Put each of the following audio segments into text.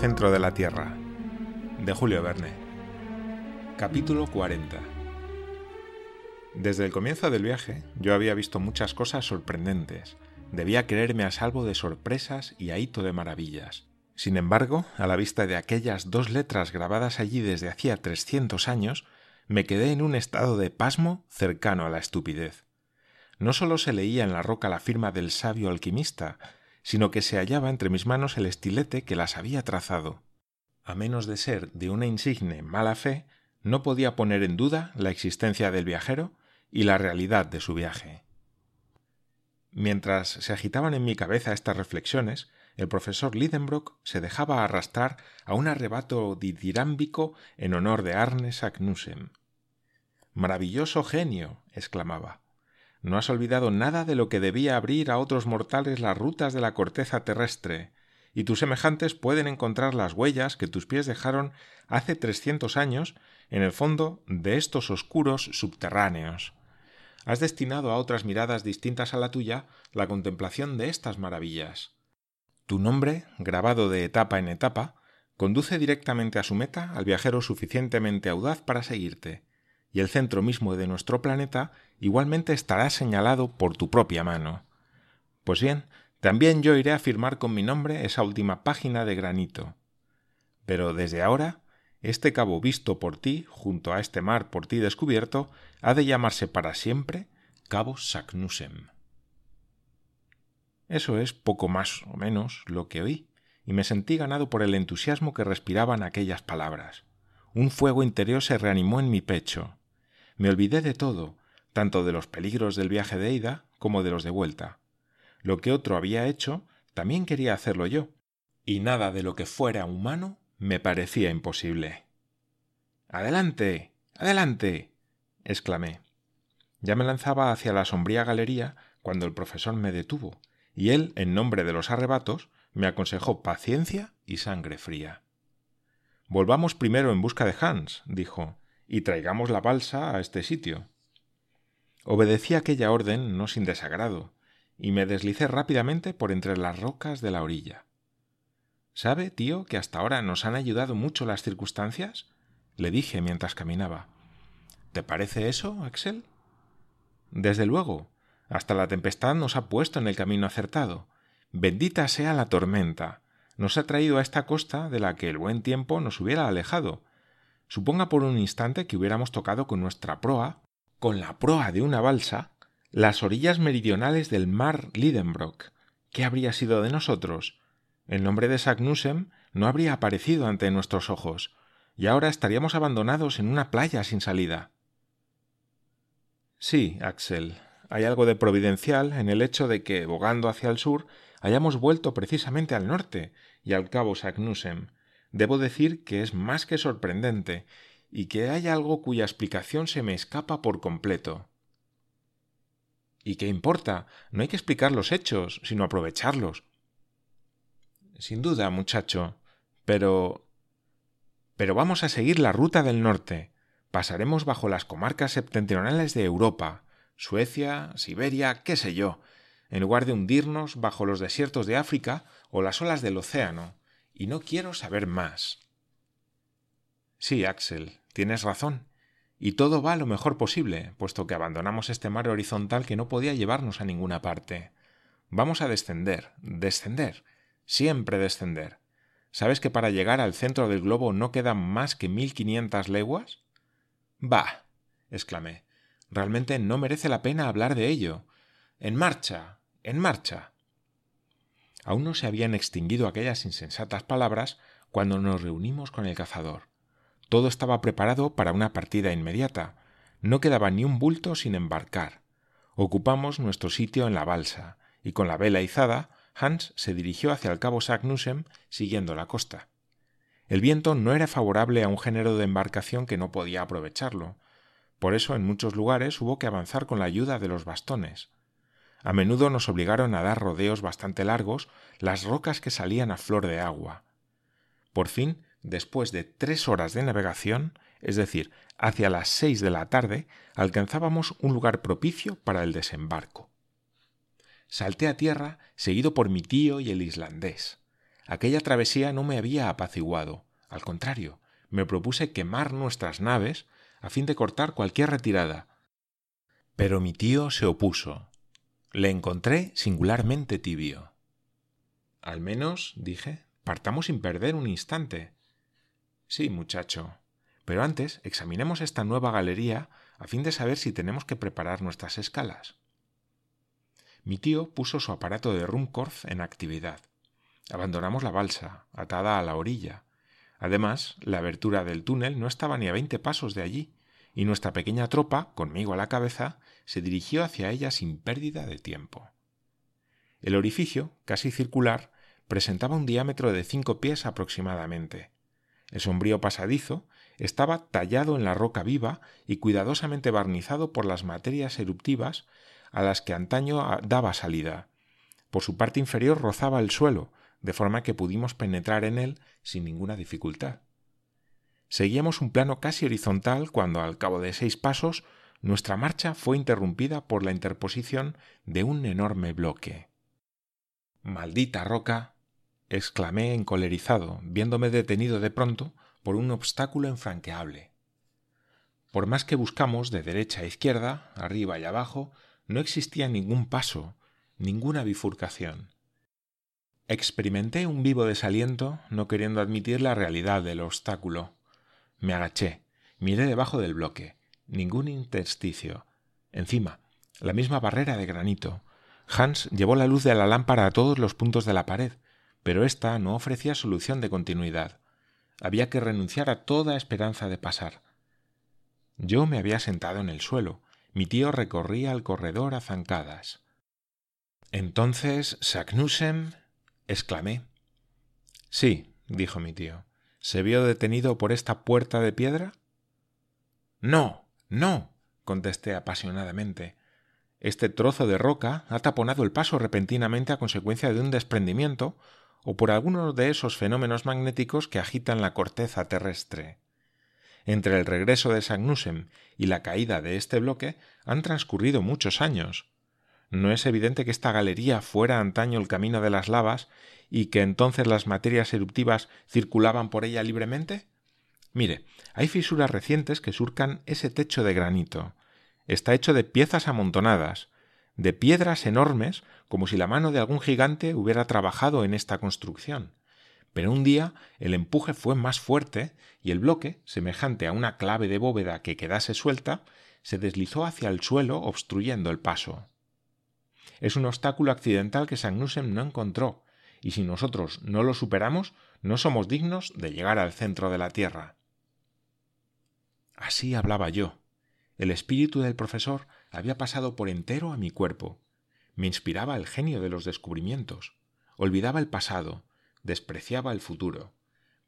Centro de la Tierra, de Julio Verne. Capítulo 40. Desde el comienzo del viaje yo había visto muchas cosas sorprendentes. Debía creerme a salvo de sorpresas y ahito de maravillas. Sin embargo, a la vista de aquellas dos letras grabadas allí desde hacía trescientos años, me quedé en un estado de pasmo cercano a la estupidez. No sólo se leía en la roca la firma del sabio alquimista, sino que se hallaba entre mis manos el estilete que las había trazado. A menos de ser de una insigne mala fe, no podía poner en duda la existencia del viajero y la realidad de su viaje. Mientras se agitaban en mi cabeza estas reflexiones, el profesor Lidenbrock se dejaba arrastrar a un arrebato didirámbico en honor de Arne Saknussem. Maravilloso genio. exclamaba. No has olvidado nada de lo que debía abrir a otros mortales las rutas de la corteza terrestre, y tus semejantes pueden encontrar las huellas que tus pies dejaron hace trescientos años en el fondo de estos oscuros subterráneos. Has destinado a otras miradas distintas a la tuya la contemplación de estas maravillas. Tu nombre, grabado de etapa en etapa, conduce directamente a su meta al viajero suficientemente audaz para seguirte, y el centro mismo de nuestro planeta igualmente estará señalado por tu propia mano. Pues bien, también yo iré a firmar con mi nombre esa última página de granito. Pero desde ahora, este cabo visto por ti, junto a este mar por ti descubierto, ha de llamarse para siempre Cabo Saknussem. Eso es poco más o menos lo que oí, y me sentí ganado por el entusiasmo que respiraban aquellas palabras. Un fuego interior se reanimó en mi pecho. Me olvidé de todo, tanto de los peligros del viaje de ida como de los de vuelta. Lo que otro había hecho, también quería hacerlo yo, y nada de lo que fuera humano me parecía imposible. Adelante. Adelante. exclamé. Ya me lanzaba hacia la sombría galería cuando el profesor me detuvo, y él, en nombre de los arrebatos, me aconsejó paciencia y sangre fría. Volvamos primero en busca de Hans, dijo, y traigamos la balsa a este sitio. Obedecí aquella orden no sin desagrado, y me deslicé rápidamente por entre las rocas de la orilla. ¿Sabe, tío, que hasta ahora nos han ayudado mucho las circunstancias? le dije mientras caminaba. ¿Te parece eso, Axel? Desde luego. Hasta la tempestad nos ha puesto en el camino acertado. Bendita sea la tormenta. Nos ha traído a esta costa de la que el buen tiempo nos hubiera alejado, Suponga por un instante que hubiéramos tocado con nuestra proa, con la proa de una balsa, las orillas meridionales del mar Lidenbrock. ¿Qué habría sido de nosotros? El nombre de Sagnussem no habría aparecido ante nuestros ojos, y ahora estaríamos abandonados en una playa sin salida. Sí, Axel, hay algo de providencial en el hecho de que, bogando hacia el sur, hayamos vuelto precisamente al norte y al cabo Sagnussem, debo decir que es más que sorprendente y que hay algo cuya explicación se me escapa por completo. ¿Y qué importa? No hay que explicar los hechos, sino aprovecharlos. Sin duda, muchacho. Pero. Pero vamos a seguir la ruta del norte. Pasaremos bajo las comarcas septentrionales de Europa, Suecia, Siberia, qué sé yo, en lugar de hundirnos bajo los desiertos de África o las olas del océano, y no quiero saber más. Sí, Axel, tienes razón. Y todo va lo mejor posible, puesto que abandonamos este mar horizontal que no podía llevarnos a ninguna parte. Vamos a descender, descender, siempre descender. ¿Sabes que para llegar al centro del globo no quedan más que mil quinientas leguas? Bah. exclamé. Realmente no merece la pena hablar de ello. En marcha. en marcha. Aún no se habían extinguido aquellas insensatas palabras cuando nos reunimos con el cazador. Todo estaba preparado para una partida inmediata. No quedaba ni un bulto sin embarcar. Ocupamos nuestro sitio en la balsa, y con la vela izada, Hans se dirigió hacia el cabo Sagnussem siguiendo la costa. El viento no era favorable a un género de embarcación que no podía aprovecharlo. Por eso en muchos lugares hubo que avanzar con la ayuda de los bastones. A menudo nos obligaron a dar rodeos bastante largos las rocas que salían a flor de agua. Por fin, después de tres horas de navegación, es decir, hacia las seis de la tarde, alcanzábamos un lugar propicio para el desembarco. Salté a tierra, seguido por mi tío y el islandés. aquella travesía no me había apaciguado. Al contrario, me propuse quemar nuestras naves a fin de cortar cualquier retirada. Pero mi tío se opuso. Le encontré singularmente tibio. Al menos, dije, partamos sin perder un instante. Sí, muchacho. Pero antes examinemos esta nueva galería a fin de saber si tenemos que preparar nuestras escalas. Mi tío puso su aparato de Rumkorf en actividad. Abandonamos la balsa, atada a la orilla. Además, la abertura del túnel no estaba ni a veinte pasos de allí, y nuestra pequeña tropa, conmigo a la cabeza, se dirigió hacia ella sin pérdida de tiempo. El orificio, casi circular, presentaba un diámetro de cinco pies aproximadamente. El sombrío pasadizo estaba tallado en la roca viva y cuidadosamente barnizado por las materias eruptivas a las que antaño daba salida. Por su parte inferior rozaba el suelo, de forma que pudimos penetrar en él sin ninguna dificultad. Seguíamos un plano casi horizontal cuando, al cabo de seis pasos, nuestra marcha fue interrumpida por la interposición de un enorme bloque. Maldita roca. exclamé encolerizado, viéndome detenido de pronto por un obstáculo infranqueable. Por más que buscamos de derecha a izquierda, arriba y abajo, no existía ningún paso, ninguna bifurcación. Experimenté un vivo desaliento, no queriendo admitir la realidad del obstáculo. Me agaché, miré debajo del bloque, ningún intersticio. Encima, la misma barrera de granito. Hans llevó la luz de la lámpara a todos los puntos de la pared, pero ésta no ofrecía solución de continuidad. Había que renunciar a toda esperanza de pasar. Yo me había sentado en el suelo, mi tío recorría el corredor a zancadas. Entonces, Saknussemm exclamé. Sí, dijo mi tío. ¿Se vio detenido por esta puerta de piedra? No, no, contesté apasionadamente. Este trozo de roca ha taponado el paso repentinamente a consecuencia de un desprendimiento o por alguno de esos fenómenos magnéticos que agitan la corteza terrestre. Entre el regreso de Sagnussem y la caída de este bloque han transcurrido muchos años. ¿No es evidente que esta galería fuera antaño el camino de las lavas y que entonces las materias eruptivas circulaban por ella libremente? Mire, hay fisuras recientes que surcan ese techo de granito. Está hecho de piezas amontonadas, de piedras enormes, como si la mano de algún gigante hubiera trabajado en esta construcción. Pero un día el empuje fue más fuerte y el bloque, semejante a una clave de bóveda que quedase suelta, se deslizó hacia el suelo obstruyendo el paso. Es un obstáculo accidental que Sagnussem no encontró, y si nosotros no lo superamos, no somos dignos de llegar al centro de la Tierra. Así hablaba yo. El espíritu del profesor había pasado por entero a mi cuerpo. Me inspiraba el genio de los descubrimientos. Olvidaba el pasado, despreciaba el futuro.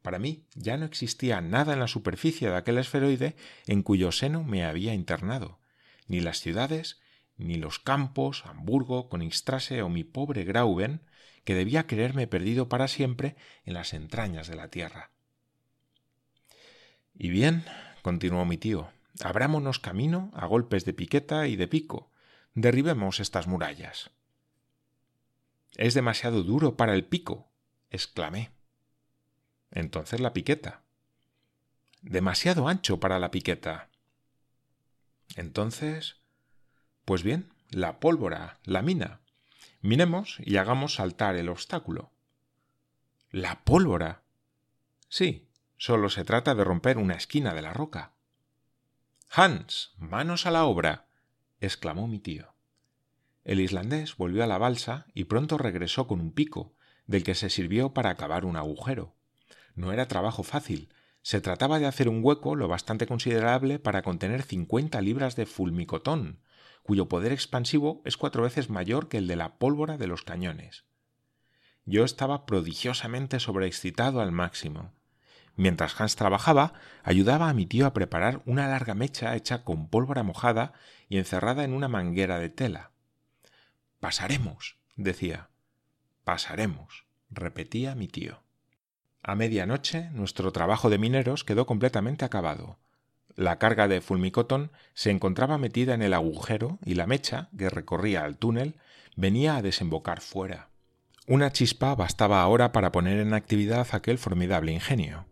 Para mí ya no existía nada en la superficie de aquel esferoide en cuyo seno me había internado, ni las ciudades, ni los campos, Hamburgo, Königstrasse o mi pobre Grauben, que debía creerme perdido para siempre en las entrañas de la tierra. Y bien, continuó mi tío, abrámonos camino a golpes de piqueta y de pico, derribemos estas murallas. Es demasiado duro para el pico, exclamé. Entonces la piqueta. Demasiado ancho para la piqueta. Entonces. Pues bien, la pólvora, la mina. Minemos y hagamos saltar el obstáculo. ¿La pólvora? Sí, solo se trata de romper una esquina de la roca. Hans, manos a la obra. exclamó mi tío. El islandés volvió a la balsa y pronto regresó con un pico, del que se sirvió para acabar un agujero. No era trabajo fácil. Se trataba de hacer un hueco lo bastante considerable para contener cincuenta libras de fulmicotón, cuyo poder expansivo es cuatro veces mayor que el de la pólvora de los cañones. Yo estaba prodigiosamente sobreexcitado al máximo. Mientras Hans trabajaba, ayudaba a mi tío a preparar una larga mecha hecha con pólvora mojada y encerrada en una manguera de tela. Pasaremos, decía. Pasaremos, repetía mi tío. A medianoche nuestro trabajo de mineros quedó completamente acabado. La carga de fulmicotón se encontraba metida en el agujero y la mecha, que recorría el túnel, venía a desembocar fuera. Una chispa bastaba ahora para poner en actividad aquel formidable ingenio.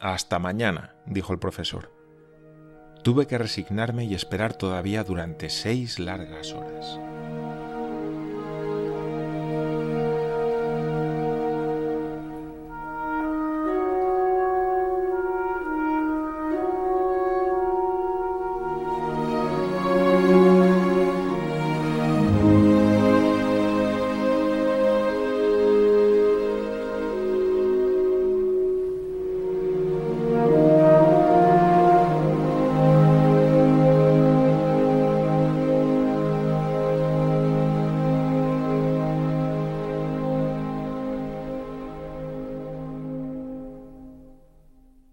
Hasta mañana, dijo el profesor. Tuve que resignarme y esperar todavía durante seis largas horas.